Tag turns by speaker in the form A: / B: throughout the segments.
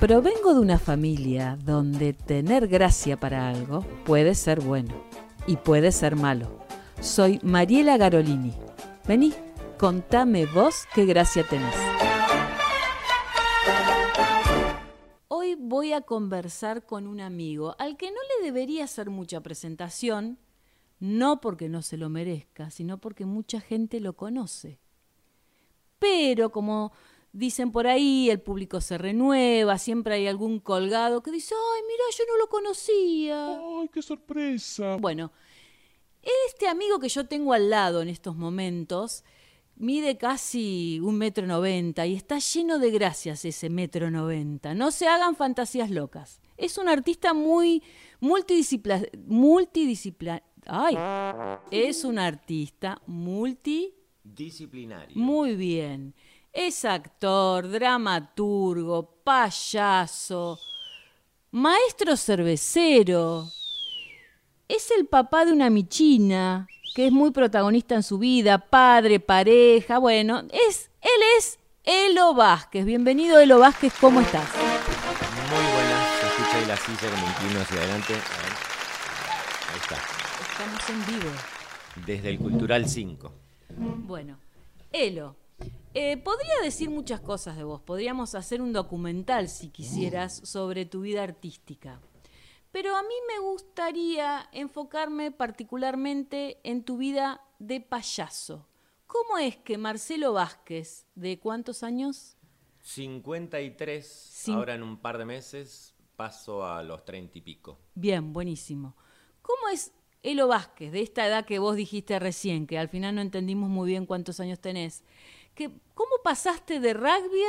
A: Provengo de una familia donde tener gracia para algo puede ser bueno y puede ser malo. Soy Mariela Garolini. Vení, contame vos qué gracia tenés. Hoy voy a conversar con un amigo al que no le debería hacer mucha presentación, no porque no se lo merezca, sino porque mucha gente lo conoce. Pero como dicen por ahí, el público se renueva, siempre hay algún colgado que dice, ay, mira, yo no lo conocía.
B: ¡Ay, qué sorpresa!
A: Bueno, este amigo que yo tengo al lado en estos momentos mide casi un metro noventa y está lleno de gracias ese metro noventa. No se hagan fantasías locas. Es un artista muy multidisciplinar. Multidisciplinar. Ay, es un artista
C: multidisciplinario.
A: Muy bien. Es actor, dramaturgo, payaso, maestro cervecero. Es el papá de una michina que es muy protagonista en su vida, padre, pareja. Bueno, es, él es Elo Vázquez. Bienvenido, Elo Vázquez, ¿cómo estás?
C: Muy buenas, se escucha ahí la silla como inclino hacia adelante. Ahí está.
A: Estamos en vivo.
C: Desde el Cultural 5.
A: Bueno, Elo, eh, podría decir muchas cosas de vos. Podríamos hacer un documental, si quisieras, sobre tu vida artística. Pero a mí me gustaría enfocarme particularmente en tu vida de payaso. ¿Cómo es que Marcelo Vázquez, de cuántos años?
C: 53, ahora en un par de meses paso a los 30 y pico.
A: Bien, buenísimo. ¿Cómo es Elo Vázquez, de esta edad que vos dijiste recién, que al final no entendimos muy bien cuántos años tenés? Que, ¿Cómo pasaste de rugby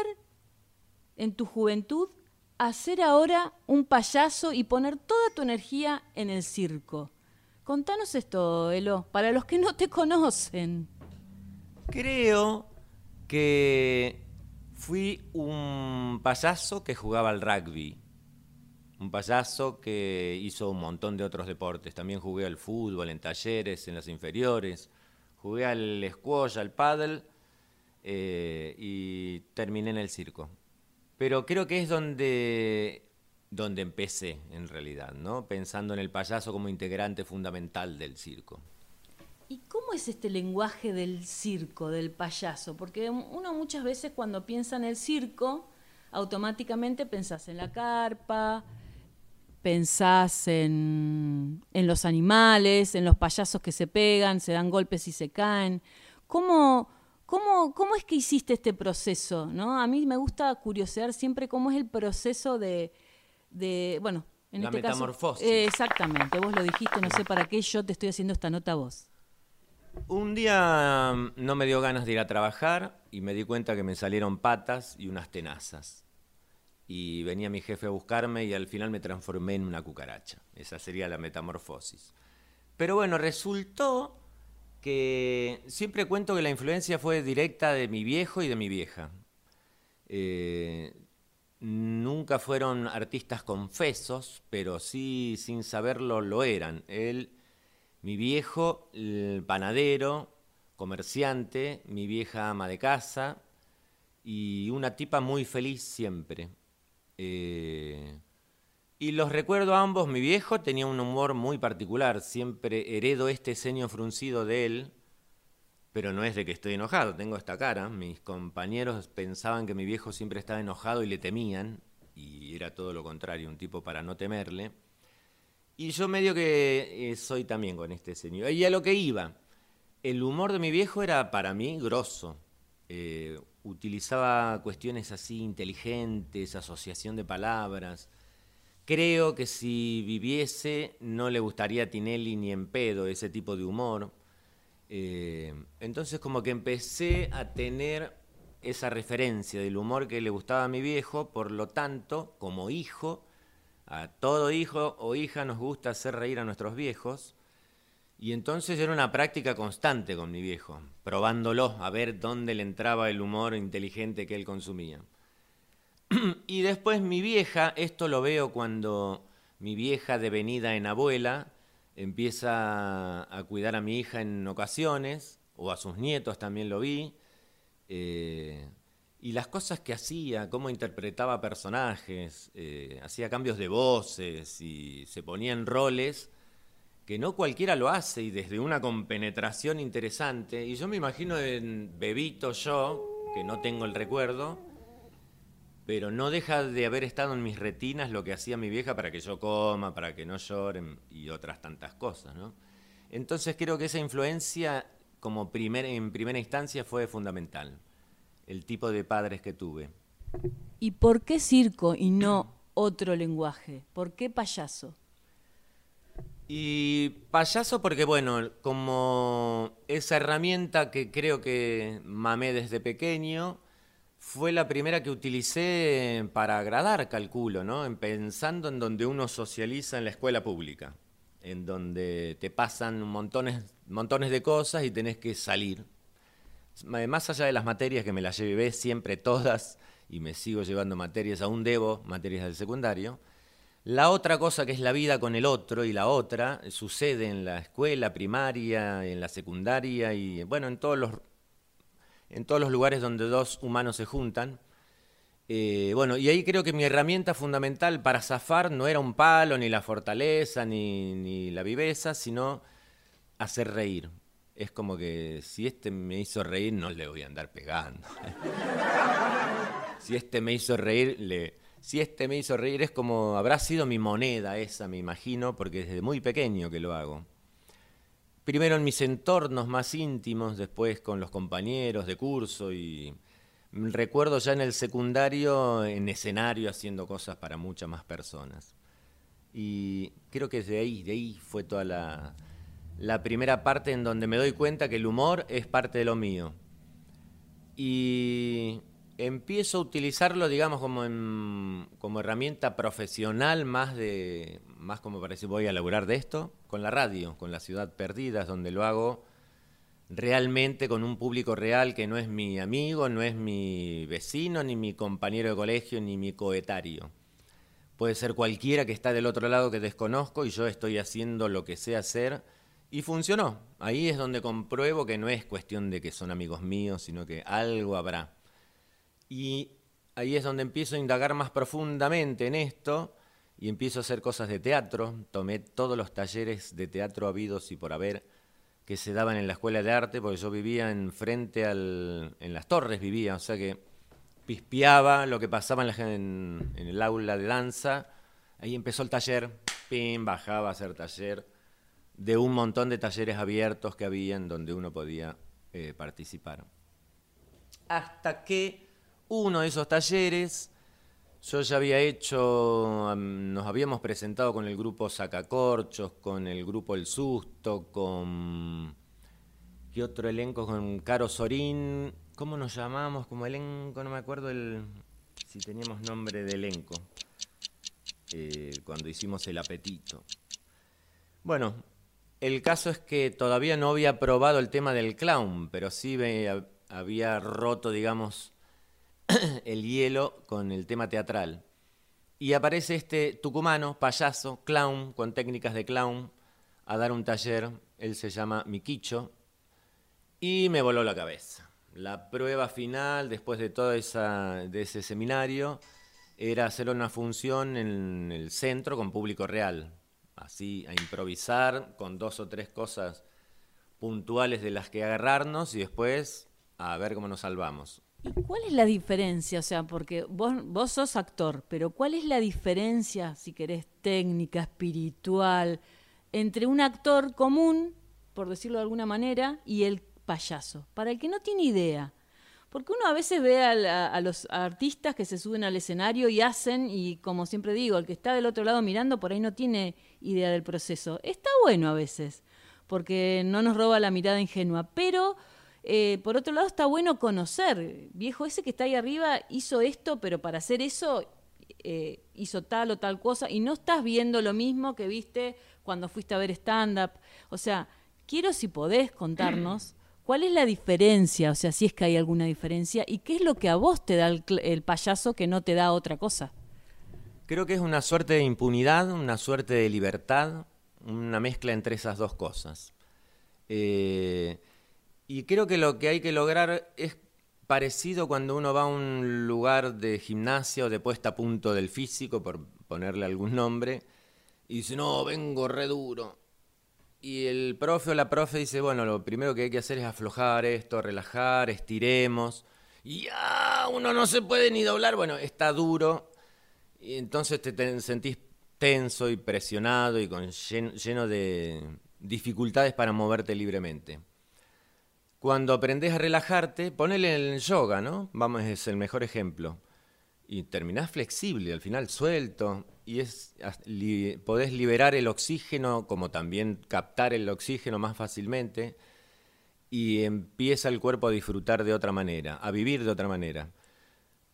A: en tu juventud a ser ahora un payaso y poner toda tu energía en el circo? Contanos esto, Elo, para los que no te conocen.
C: Creo que fui un payaso que jugaba al rugby. Un payaso que hizo un montón de otros deportes. También jugué al fútbol, en talleres, en las inferiores. Jugué al squash, al paddle eh, y terminé en el circo. Pero creo que es donde, donde empecé, en realidad, ¿no? Pensando en el payaso como integrante fundamental del circo.
A: ¿Y cómo es este lenguaje del circo, del payaso? Porque uno muchas veces cuando piensa en el circo, automáticamente pensás en la carpa, pensás en, en, los animales, en los payasos que se pegan, se dan golpes y se caen. ¿Cómo, cómo, cómo es que hiciste este proceso? ¿no? A mí me gusta curiosear siempre cómo es el proceso de, de bueno, en
C: la
A: este
C: metamorfosis.
A: Caso, eh, exactamente, vos lo dijiste, no sé para qué yo te estoy haciendo esta nota a vos.
C: Un día mm, no me dio ganas de ir a trabajar y me di cuenta que me salieron patas y unas tenazas. Y venía mi jefe a buscarme y al final me transformé en una cucaracha. Esa sería la metamorfosis. Pero bueno, resultó que siempre cuento que la influencia fue directa de mi viejo y de mi vieja. Eh, nunca fueron artistas confesos, pero sí sin saberlo lo eran. Él mi viejo, el panadero, comerciante, mi vieja ama de casa y una tipa muy feliz siempre. Eh, y los recuerdo a ambos, mi viejo tenía un humor muy particular, siempre heredo este ceño fruncido de él, pero no es de que estoy enojado, tengo esta cara. Mis compañeros pensaban que mi viejo siempre estaba enojado y le temían, y era todo lo contrario, un tipo para no temerle. Y yo medio que eh, soy también con este señor. Y a lo que iba, el humor de mi viejo era para mí grosso. Eh, utilizaba cuestiones así inteligentes, asociación de palabras. Creo que si viviese no le gustaría a Tinelli ni en pedo ese tipo de humor. Eh, entonces como que empecé a tener esa referencia del humor que le gustaba a mi viejo, por lo tanto, como hijo, a todo hijo o hija nos gusta hacer reír a nuestros viejos. Y entonces era una práctica constante con mi viejo, probándolo a ver dónde le entraba el humor inteligente que él consumía. y después mi vieja, esto lo veo cuando mi vieja devenida en abuela empieza a cuidar a mi hija en ocasiones, o a sus nietos también lo vi, Eh, y las cosas que hacía, cómo interpretaba personajes, eh, hacía cambios de voces y se ponía en roles que no cualquiera lo hace y desde una compenetración interesante. Y yo me imagino en Bebito yo, que no tengo el recuerdo, pero no deja de haber estado en mis retinas lo que hacía mi vieja para que yo coma, para que no lloren y otras tantas cosas, ¿no? Entonces creo que esa influencia como primer, en primera instancia fue fundamental, el tipo de padres que tuve.
A: ¿Y por qué circo y no otro lenguaje? ¿Por qué payaso?
C: Y payaso porque, bueno, como esa herramienta que creo que mamé desde pequeño, fue la primera que utilicé para agradar, calculo, ¿no? pensando en donde uno socializa en la escuela pública, en donde te pasan montones, montones de cosas y tenés que salir. Más allá de las materias que me las llevé siempre todas y me sigo llevando materias, aún debo materias del secundario, la otra cosa que es la vida con el otro y la otra sucede en la escuela primaria, en la secundaria y bueno, en todos los, en todos los lugares donde dos humanos se juntan. Eh, bueno, y ahí creo que mi herramienta fundamental para zafar no era un palo, ni la fortaleza, ni, ni la viveza, sino hacer reír. Es como que si este me hizo reír, no le voy a andar pegando. si este me hizo reír, le, si este me hizo reír es como habrá sido mi moneda esa, me imagino, porque desde muy pequeño que lo hago. Primero en mis entornos más íntimos, después con los compañeros de curso y recuerdo ya en el secundario en escenario haciendo cosas para muchas más personas. Y creo que de ahí, de ahí fue toda la, la primera parte en donde me doy cuenta que el humor es parte de lo mío. Y empiezo a utilizarlo, digamos, como, herramienta profesional, más de, más como parece voy a laburar de esto, con la radio, con la ciudad perdida, donde lo hago realmente con un público real que no es mi amigo, no es mi vecino, ni mi compañero de colegio, ni mi coetario. Puede ser cualquiera que está del otro lado que desconozco y yo estoy haciendo lo que sé hacer y funcionó. Ahí es donde compruebo que no es cuestión de que son amigos míos, sino que algo habrá. Y ahí es donde empiezo a indagar más profundamente en esto y empiezo a hacer cosas de teatro. Tomé todos los talleres de teatro habidos y por haber que se daban en la escuela de arte, porque yo vivía enfrente al, en las torres, vivía, o sea que pispeaba lo que pasaba en, en, el aula de danza. Ahí empezó el taller, pim, bajaba a hacer taller de un montón de talleres abiertos que había en donde uno podía eh, participar. Hasta que uno de esos talleres, yo ya había hecho, nos habíamos presentado con el grupo Sacacorchos, con el grupo El Susto, con... ¿Qué otro elenco? Con Caro Sorín. ¿Cómo nos llamamos como elenco? No me acuerdo el, si teníamos nombre de elenco. Eh, cuando hicimos el apetito. Bueno, el caso es que todavía no había probado el tema del clown, pero sí había roto, digamos, el hielo con el tema teatral. Y aparece este tucumano, payaso, clown, con técnicas de clown, a dar un taller. Él se llama Miquicho. Y me voló la cabeza. La prueba final, después de todo esa, de ese seminario, era hacer una función en el centro con público real. Así, a improvisar con dos o tres cosas puntuales de las que agarrarnos y después a ver cómo nos salvamos.
A: ¿Y cuál es la diferencia? O sea, porque vos, vos sos actor, pero ¿cuál es la diferencia, si querés, técnica, espiritual, entre un actor común, por decirlo de alguna manera, y el payaso? Para el que no tiene idea. Porque uno a veces ve a, los artistas que se suben al escenario y hacen, y como siempre digo, el que está del otro lado mirando por ahí no tiene idea del proceso. Está bueno a veces, porque no nos roba la mirada ingenua, pero eh, por otro lado, está bueno conocer, viejo, ese que está ahí arriba hizo esto, pero para hacer eso eh, hizo tal o tal cosa, y no estás viendo lo mismo que viste cuando fuiste a ver stand-up. O sea, quiero si podés contarnos cuál es la diferencia, o sea, si es que hay alguna diferencia, y qué es lo que a vos te da el, payaso que no te da otra cosa.
C: Creo que es una suerte de impunidad, una suerte de libertad, una mezcla entre esas dos cosas. Eh, y creo que lo que hay que lograr es parecido cuando uno va a un lugar de gimnasia o de puesta a punto del físico, por ponerle algún nombre, y dice, no, vengo re duro. Y el profe o la profe dice, bueno, lo primero que hay que hacer es aflojar esto, relajar, estiremos. Y ya, uno no se puede ni doblar, bueno, está duro. Y entonces te, sentís tenso y presionado y con lleno de dificultades para moverte libremente. Cuando aprendes a relajarte, ponele el yoga, ¿no? Vamos, es el mejor ejemplo. Y terminás flexible, al final suelto, y es, podés liberar el oxígeno, como también captar el oxígeno más fácilmente, y empieza el cuerpo a disfrutar de otra manera, a vivir de otra manera.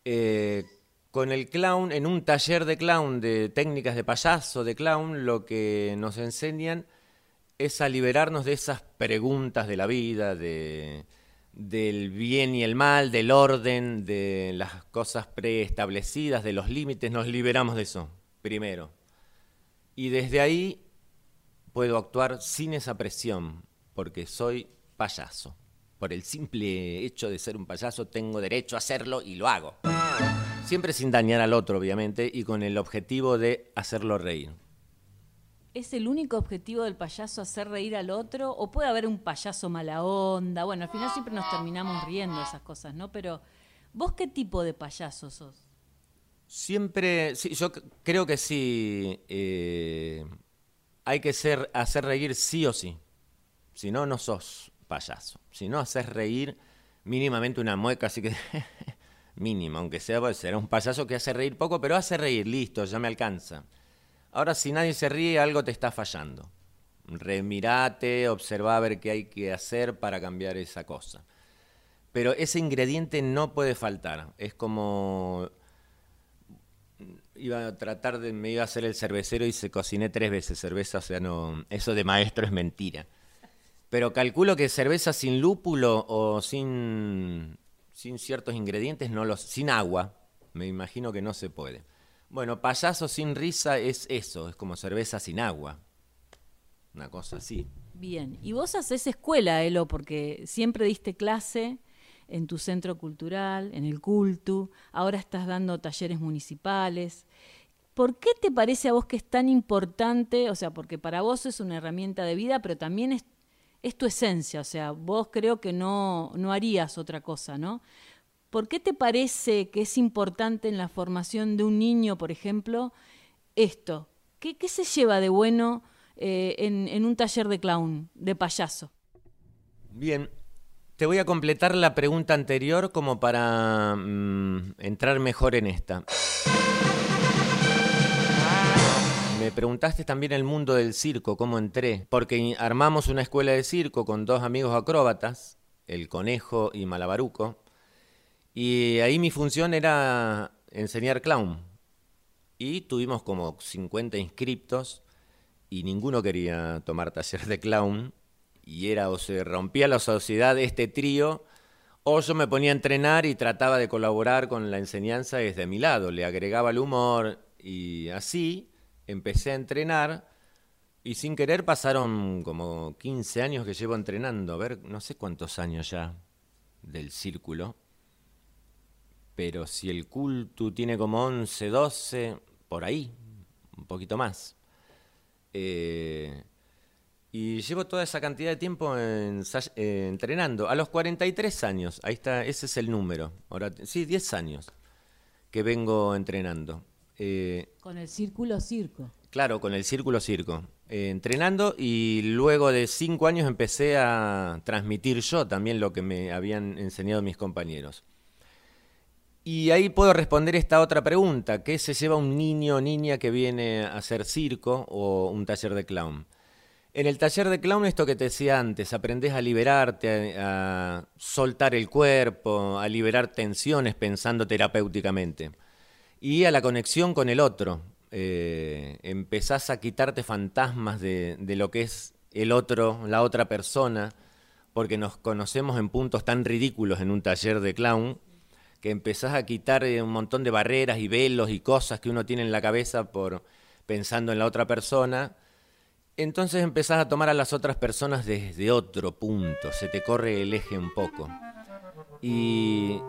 C: Eh, con el clown, en un taller de clown, de técnicas de payaso, de clown, lo que nos enseñan es a liberarnos de esas preguntas de la vida, de, del bien y el mal, del orden, de las cosas preestablecidas, de los límites, nos liberamos de eso, primero. Y desde ahí puedo actuar sin esa presión, porque soy payaso. Por el simple hecho de ser un payaso tengo derecho a hacerlo y lo hago. Siempre sin dañar al otro, obviamente, y con el objetivo de hacerlo reír.
A: ¿Es el único objetivo del payaso hacer reír al otro? ¿O puede haber un payaso mala onda? Bueno, al final siempre nos terminamos riendo esas cosas, ¿no? Pero, ¿vos qué tipo de payaso sos?
C: Siempre, sí, yo creo que sí. Eh, hay que ser, hacer reír sí o sí. Si no, no sos payaso. Si no, haces reír mínimamente una mueca, así que mínima, aunque sea, pues será un payaso que hace reír poco, pero hace reír, listo, ya me alcanza. Ahora, si nadie se ríe, algo te está fallando. Remirate, observa a ver qué hay que hacer para cambiar esa cosa. Pero ese ingrediente no puede faltar. Es como iba a tratar de me iba a hacer el cervecero y se cociné tres veces cerveza, o sea, no eso de maestro es mentira. Pero calculo que cerveza sin lúpulo o sin sin ciertos ingredientes no los sin agua, me imagino que no se puede. Bueno, payaso sin risa es eso, es como cerveza sin agua. Una cosa así.
A: Bien, y vos haces escuela, Elo, porque siempre diste clase en tu centro cultural, en el cultu, ahora estás dando talleres municipales. ¿Por qué te parece a vos que es tan importante? O sea, porque para vos es una herramienta de vida, pero también es, es tu esencia, o sea, vos creo que no, no harías otra cosa, ¿no? ¿Por qué te parece que es importante en la formación de un niño, por ejemplo, esto? ¿Qué, se lleva de bueno eh, en, un taller de clown, de payaso?
C: Bien, te voy a completar la pregunta anterior como para mm, entrar mejor en esta. Me preguntaste también el mundo del circo, cómo entré, porque armamos una escuela de circo con dos amigos acróbatas, el conejo y Malabaruco, y ahí mi función era enseñar clown. Y tuvimos como 50 inscriptos y ninguno quería tomar taller de clown. Y era o se rompía la sociedad de este trío o yo me ponía a entrenar y trataba de colaborar con la enseñanza desde mi lado. Le agregaba el humor y así empecé a entrenar. Y sin querer pasaron como 15 años que llevo entrenando. A ver, no sé cuántos años ya del círculo pero si el culto tiene como 11, 12, por ahí, un poquito más. Eh, y llevo toda esa cantidad de tiempo eh, entrenando. A los 43 años, ahí está, ese es el número. Ahora, sí, 10 años que vengo entrenando.
A: Eh, con el círculo circo.
C: Claro, con el círculo circo. entrenando y luego de 5 años empecé a transmitir yo también lo que me habían enseñado mis compañeros. Y ahí puedo responder esta otra pregunta, ¿qué se lleva un niño o niña que viene a hacer circo o un taller de clown? En el taller de clown, esto que te decía antes, aprendes a liberarte, a, soltar el cuerpo, a liberar tensiones pensando terapéuticamente y a la conexión con el otro. Eh, empezás a quitarte fantasmas de, de lo que es el otro, la otra persona, porque nos conocemos en puntos tan ridículos en un taller de clown que empezás a quitar eh, un montón de barreras y velos y cosas que uno tiene en la cabeza por pensando en la otra persona, entonces empezás a tomar a las otras personas desde otro punto, se te corre el eje un poco. Y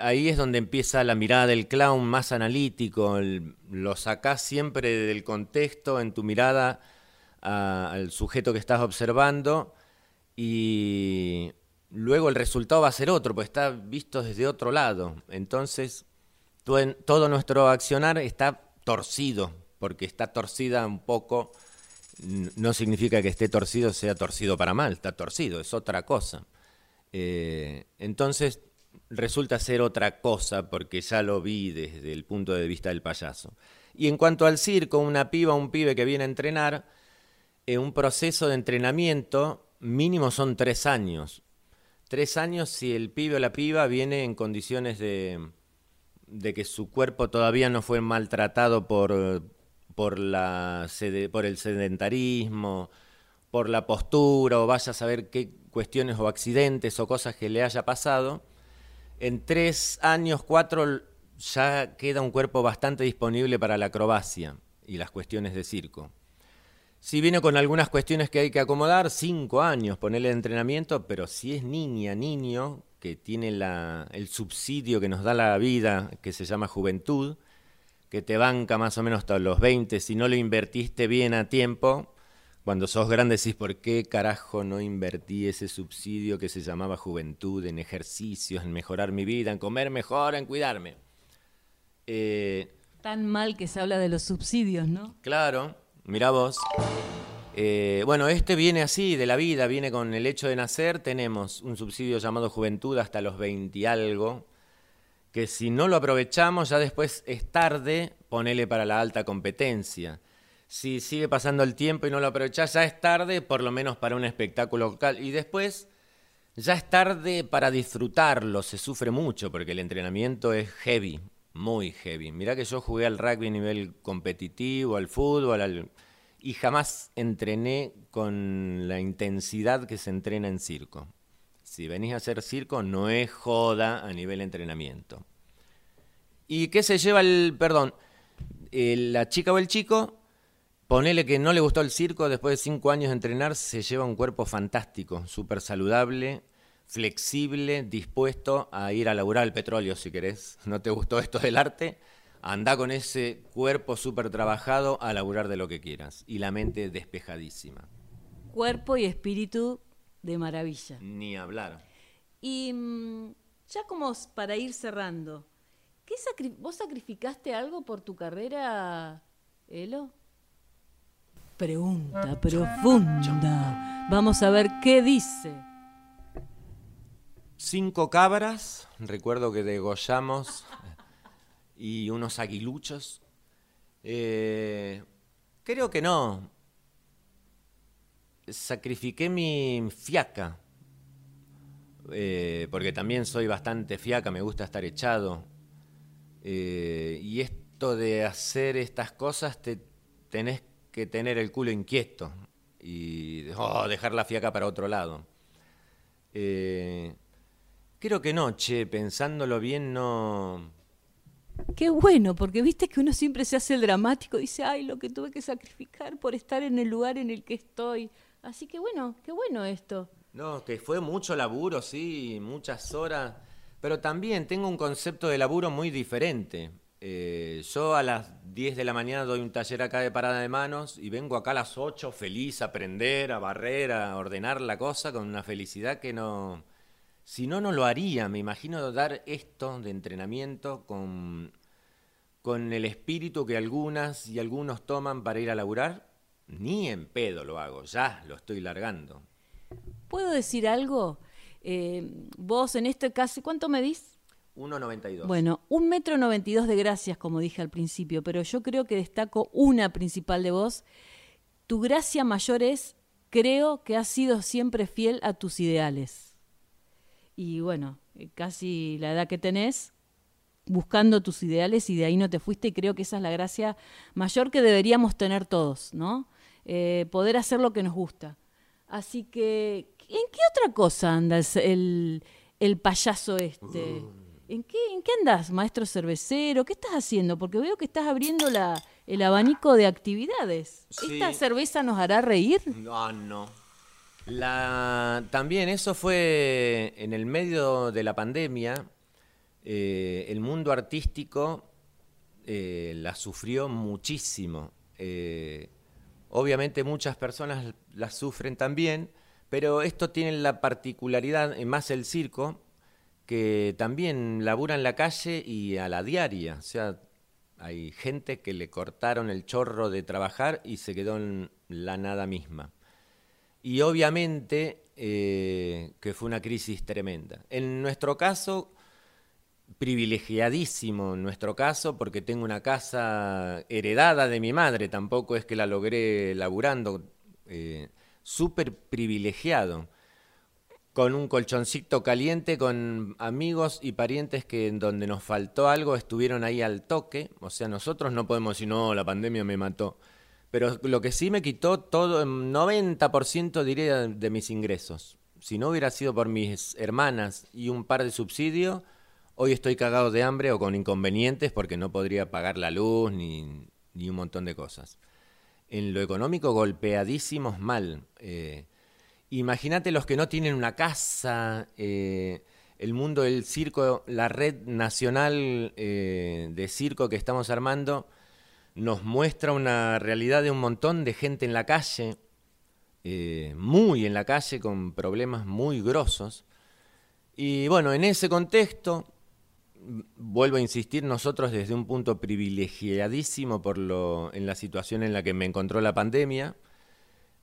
C: ahí es donde empieza la mirada del clown más analítico, lo sacás siempre del contexto en tu mirada al sujeto que estás observando y luego el resultado va a ser otro, pues está visto desde otro lado. Entonces, todo nuestro accionar está torcido, porque está torcida un poco, no significa que esté torcido sea torcido para mal, está torcido, es otra cosa. Eh, entonces, resulta ser otra cosa porque ya lo vi desde el punto de vista del payaso. Y en cuanto al circo, una piba un pibe que viene a entrenar, en un proceso de entrenamiento mínimo son tres años. Tres años si el pibe o la piba viene en condiciones de, de que su cuerpo todavía no fue maltratado por, por, la, por el sedentarismo, por la postura, o vaya a saber qué cuestiones o accidentes o cosas que le haya pasado en tres años, cuatro, ya queda un cuerpo bastante disponible para la acrobacia y las cuestiones de circo. Si viene con algunas cuestiones que hay que acomodar, cinco años, ponerle entrenamiento, pero si es niña, niño, que tiene el subsidio que nos da la vida, que se llama juventud, que te banca más o menos hasta los 20, si no lo invertiste bien a tiempo, cuando sos grande decís, ¿por qué carajo no invertí ese subsidio que se llamaba juventud en ejercicios, en mejorar mi vida, en comer mejor, en cuidarme?
A: Eh, Tan mal que se habla de los subsidios, ¿no?
C: Claro, mira vos. Eh, bueno, este viene así, de la vida, viene con el hecho de nacer. Tenemos un subsidio llamado juventud hasta los 20 y algo, que si no lo aprovechamos ya después es tarde, ponele para la alta competencia si sigue pasando el tiempo y no lo aprovechás, ya es tarde, por lo menos para un espectáculo local. Y después, ya es tarde para disfrutarlo, se sufre mucho porque el entrenamiento es heavy, muy heavy. Mirá que yo jugué al rugby a nivel competitivo, al fútbol, y jamás entrené con la intensidad que se entrena en circo. Si venís a hacer circo, no es joda a nivel entrenamiento. ¿Y qué se lleva el, perdón, la chica o el chico? Ponele que no le gustó el circo, después de cinco años de entrenar se lleva un cuerpo fantástico, súper saludable, flexible, dispuesto a ir a laburar el petróleo si querés. ¿No te gustó esto del arte? Anda con ese cuerpo súper trabajado a laburar de lo que quieras y la mente despejadísima.
A: Cuerpo y espíritu de maravilla.
C: Ni hablar.
A: Y mm, ya como para ir cerrando, ¿qué ¿vos sacrificaste algo por tu carrera, Elo? Pregunta profunda. Vamos a ver qué dice.
C: Cinco cabras, recuerdo que degollamos, y unos aguiluchos. Eh, creo que no. Sacrifiqué mi fiaca, eh, porque también soy bastante fiaca, me gusta estar echado. Eh, y esto de hacer estas cosas te tenés que tener el culo inquieto y oh, dejar la fiaca para otro lado. Creo que no, che, pensándolo bien, no.
A: Qué bueno, porque viste que uno siempre se hace el dramático, dice, ay, lo que tuve que sacrificar por estar en el lugar en el que estoy. Así que bueno, qué bueno esto.
C: No, que fue mucho laburo, sí, muchas horas, pero también tengo un concepto de laburo muy diferente. Eh, yo a las 10 de la mañana doy un taller acá de parada de manos y vengo acá a las 8 feliz a aprender, a barrer, a ordenar la cosa con una felicidad que no... Si no, no lo haría. Me imagino dar esto de entrenamiento con, con el espíritu que algunas y algunos toman para ir a laburar. Ni en pedo lo hago, ya lo estoy largando.
A: ¿Puedo decir algo? Eh, vos en este caso, ¿cuánto me medís?
C: 1,92.
A: Bueno, un metro 92 de gracias, como dije al principio, pero yo creo que destaco una principal de vos. Tu gracia mayor es, creo que has sido siempre fiel a tus ideales. Y bueno, eh, casi la edad que tenés, buscando tus ideales y de ahí no te fuiste y creo que esa es la gracia mayor que deberíamos tener todos, ¿no? Eh, poder hacer lo que nos gusta. Así que, ¿en qué otra cosa anda el, el payaso este? Uh. ¿En qué, ¿En qué andas, maestro cervecero? ¿Qué estás haciendo? Porque veo que estás abriendo la, el abanico de actividades. ¿Esta cerveza nos hará reír?
C: No, no. La, también eso fue en el medio de la pandemia, eh, el mundo artístico eh, la sufrió muchísimo. Eh, obviamente muchas personas la sufren también, pero esto tiene la particularidad, más el circo, que también labura en la calle y a la diaria. O sea, hay gente que le cortaron el chorro de trabajar y se quedó en la nada misma. Y obviamente eh, que fue una crisis tremenda. En nuestro caso, privilegiadísimo en nuestro caso, porque tengo una casa heredada de mi madre, tampoco es que la logré laburando, eh, súper privilegiado con un colchoncito caliente, con amigos y parientes que en donde nos faltó algo estuvieron ahí al toque. O sea, nosotros no podemos decir, no, la pandemia me mató. Pero lo que sí me quitó todo, 90% diría de mis ingresos. Si no hubiera sido por mis hermanas y un par de subsidios, hoy estoy cagado de hambre o con inconvenientes porque no podría pagar la luz ni, ni un montón de cosas. En lo económico, golpeadísimos mal. Eh, Imagínate los que no tienen una casa, eh, el mundo del circo, la red nacional eh, de circo que estamos armando, nos muestra una realidad de un montón de gente en la calle, eh, muy en la calle, con problemas muy grosos. Y bueno, en ese contexto, vuelvo a insistir, nosotros desde un punto privilegiadísimo por lo, en la situación en la que me encontró la pandemia,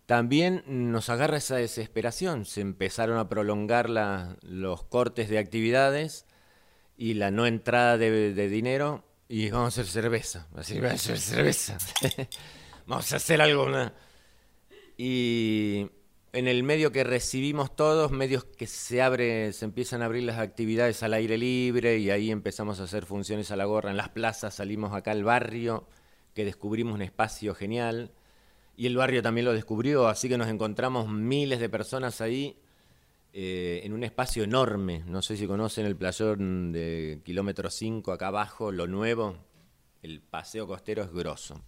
C: también nos agarra esa desesperación. Se empezaron a prolongar los cortes de actividades y la no entrada de, dinero. Y vamos a hacer cerveza. Así, vamos a hacer cerveza. vamos a hacer algo. Y en el medio que recibimos todos, medios que se abre, se empiezan a abrir las actividades al aire libre y ahí empezamos a hacer funciones a la gorra. En las plazas salimos acá al barrio, que descubrimos un espacio genial y el barrio también lo descubrió, así que nos encontramos miles de personas ahí eh, en un espacio enorme. No sé si conocen el playón de kilómetro 5 acá abajo, lo nuevo. El paseo costero es grosso.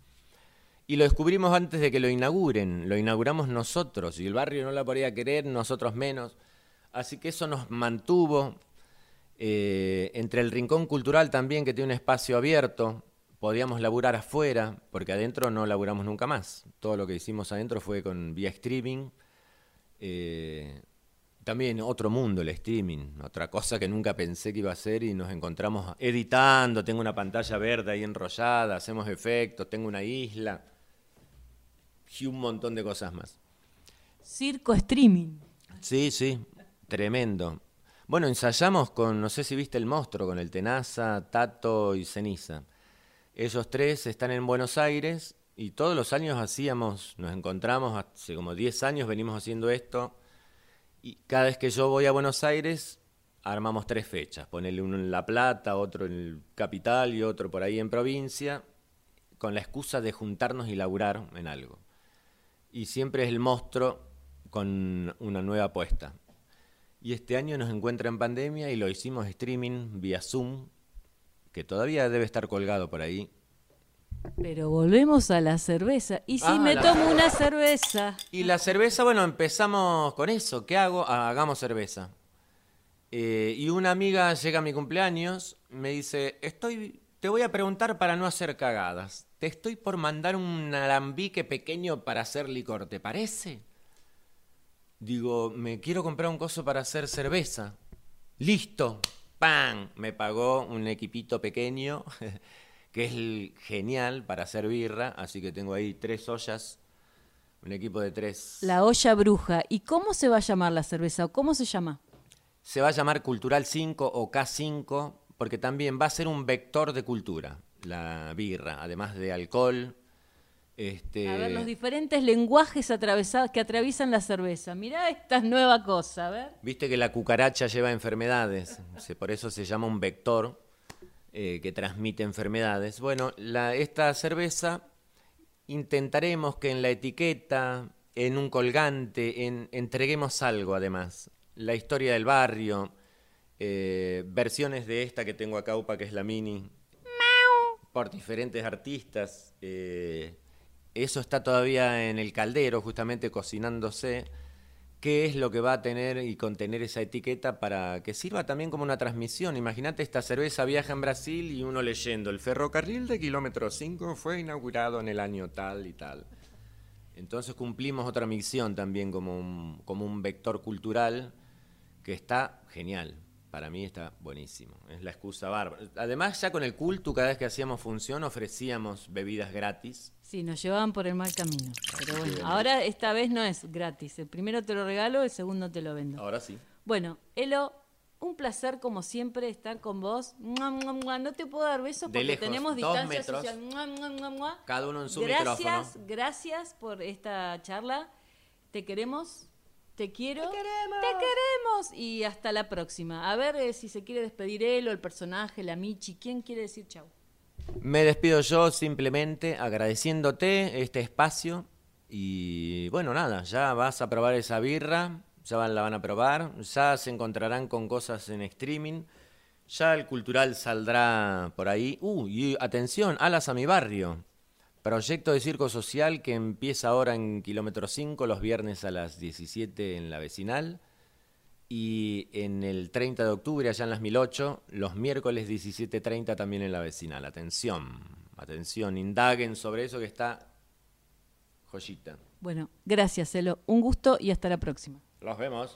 C: Y lo descubrimos antes de que lo inauguren, lo inauguramos nosotros, y el barrio no la podía querer, nosotros menos. Así que eso nos mantuvo eh, entre el Rincón Cultural también, que tiene un espacio abierto, podíamos laburar afuera, porque adentro no laburamos nunca más. Todo lo que hicimos adentro fue con vía streaming. Eh, también otro mundo el streaming, otra cosa que nunca pensé que iba a ser y nos encontramos editando, tengo una pantalla verde ahí enrollada, hacemos efectos, tengo una isla y un montón de cosas más.
A: Circo streaming.
C: Sí, sí, tremendo. Bueno, ensayamos con, no sé si viste el monstruo, con el Tenaza, Tato y Ceniza. Ellos tres están en Buenos Aires y todos los años hacíamos, nos encontramos, hace como 10 años venimos haciendo esto y cada vez que yo voy a Buenos Aires armamos tres fechas, ponerle uno en La Plata, otro en el capital y otro por ahí en provincia, con la excusa de juntarnos y laburar en algo. Y siempre es el monstruo con una nueva apuesta. Y este año nos encuentra en pandemia y lo hicimos streaming vía Zoom que todavía debe estar colgado por ahí.
A: Pero volvemos a la cerveza. ¿Y si ah, me tomo una cerveza?
C: Y la cerveza, bueno, empezamos con eso. ¿Qué hago? Ah, hagamos cerveza. Eh, y una amiga llega a mi cumpleaños, me dice, estoy, te voy a preguntar para no hacer cagadas. Te estoy por mandar un alambique pequeño para hacer licor, ¿te parece? Digo, me quiero comprar un coso para hacer cerveza. Listo, ¡pam! Me pagó un equipito pequeño, que es genial para hacer birra, así que tengo ahí tres ollas, un equipo de tres.
A: La olla bruja. ¿Y cómo se va a llamar la cerveza o cómo se llama?
C: Se va a llamar Cultural 5 o K5, porque también va a ser un vector de cultura, la birra, además de alcohol, este...
A: A ver, los diferentes lenguajes atravesados que atraviesan la cerveza. Mirá esta nueva cosa, a ver.
C: Viste que la cucaracha lleva enfermedades, por eso se llama un vector eh, que transmite enfermedades. Bueno, esta cerveza intentaremos que en la etiqueta, en un colgante, en, entreguemos algo además. La historia del barrio, eh, versiones de esta que tengo acá, UPA, que es la mini, por diferentes artistas. Eh, eso está todavía en el caldero, justamente cocinándose, qué es lo que va a tener y contener esa etiqueta para que sirva también como una transmisión. Imagínate esta cerveza viaja en Brasil y uno leyendo, el ferrocarril de kilómetro 5 fue inaugurado en el año tal y tal. Entonces cumplimos otra misión también como un, como un vector cultural que está genial. Para mí está buenísimo. Es la excusa bárbara. Además, ya con el culto, cada vez que hacíamos función, ofrecíamos bebidas gratis.
A: Sí, nos llevaban por el mal camino. Pero bueno, ahora esta vez no es gratis. El primero te lo regalo, el segundo te lo vendo.
C: Ahora sí.
A: Bueno, Elo, un placer como siempre estar con vos. No te puedo dar besos porque tenemos distancia social.
C: Cada uno en su
A: gracias,
C: micrófono.
A: Gracias por esta charla. Te queremos. Te quiero.
C: Te queremos.
A: Te queremos. Y hasta la próxima. A ver eh, si se quiere despedir él o el personaje, la Michi. ¿Quién quiere decir chau?
C: Me despido yo simplemente agradeciéndote este espacio. Y bueno, nada, ya vas a probar esa birra. Ya la van a probar. Ya se encontrarán con cosas en streaming. Ya el cultural saldrá por ahí. Uh, y atención, alas a mi barrio. Proyecto de circo social que empieza ahora en kilómetro 5 los viernes a las 17 en la vecinal y en el 30 de octubre allá en las 1008, los miércoles 17.30 también en la vecinal. Atención, atención, indaguen sobre eso que está joyita.
A: Bueno, gracias, Elo. Un gusto y hasta la próxima.
C: Los vemos.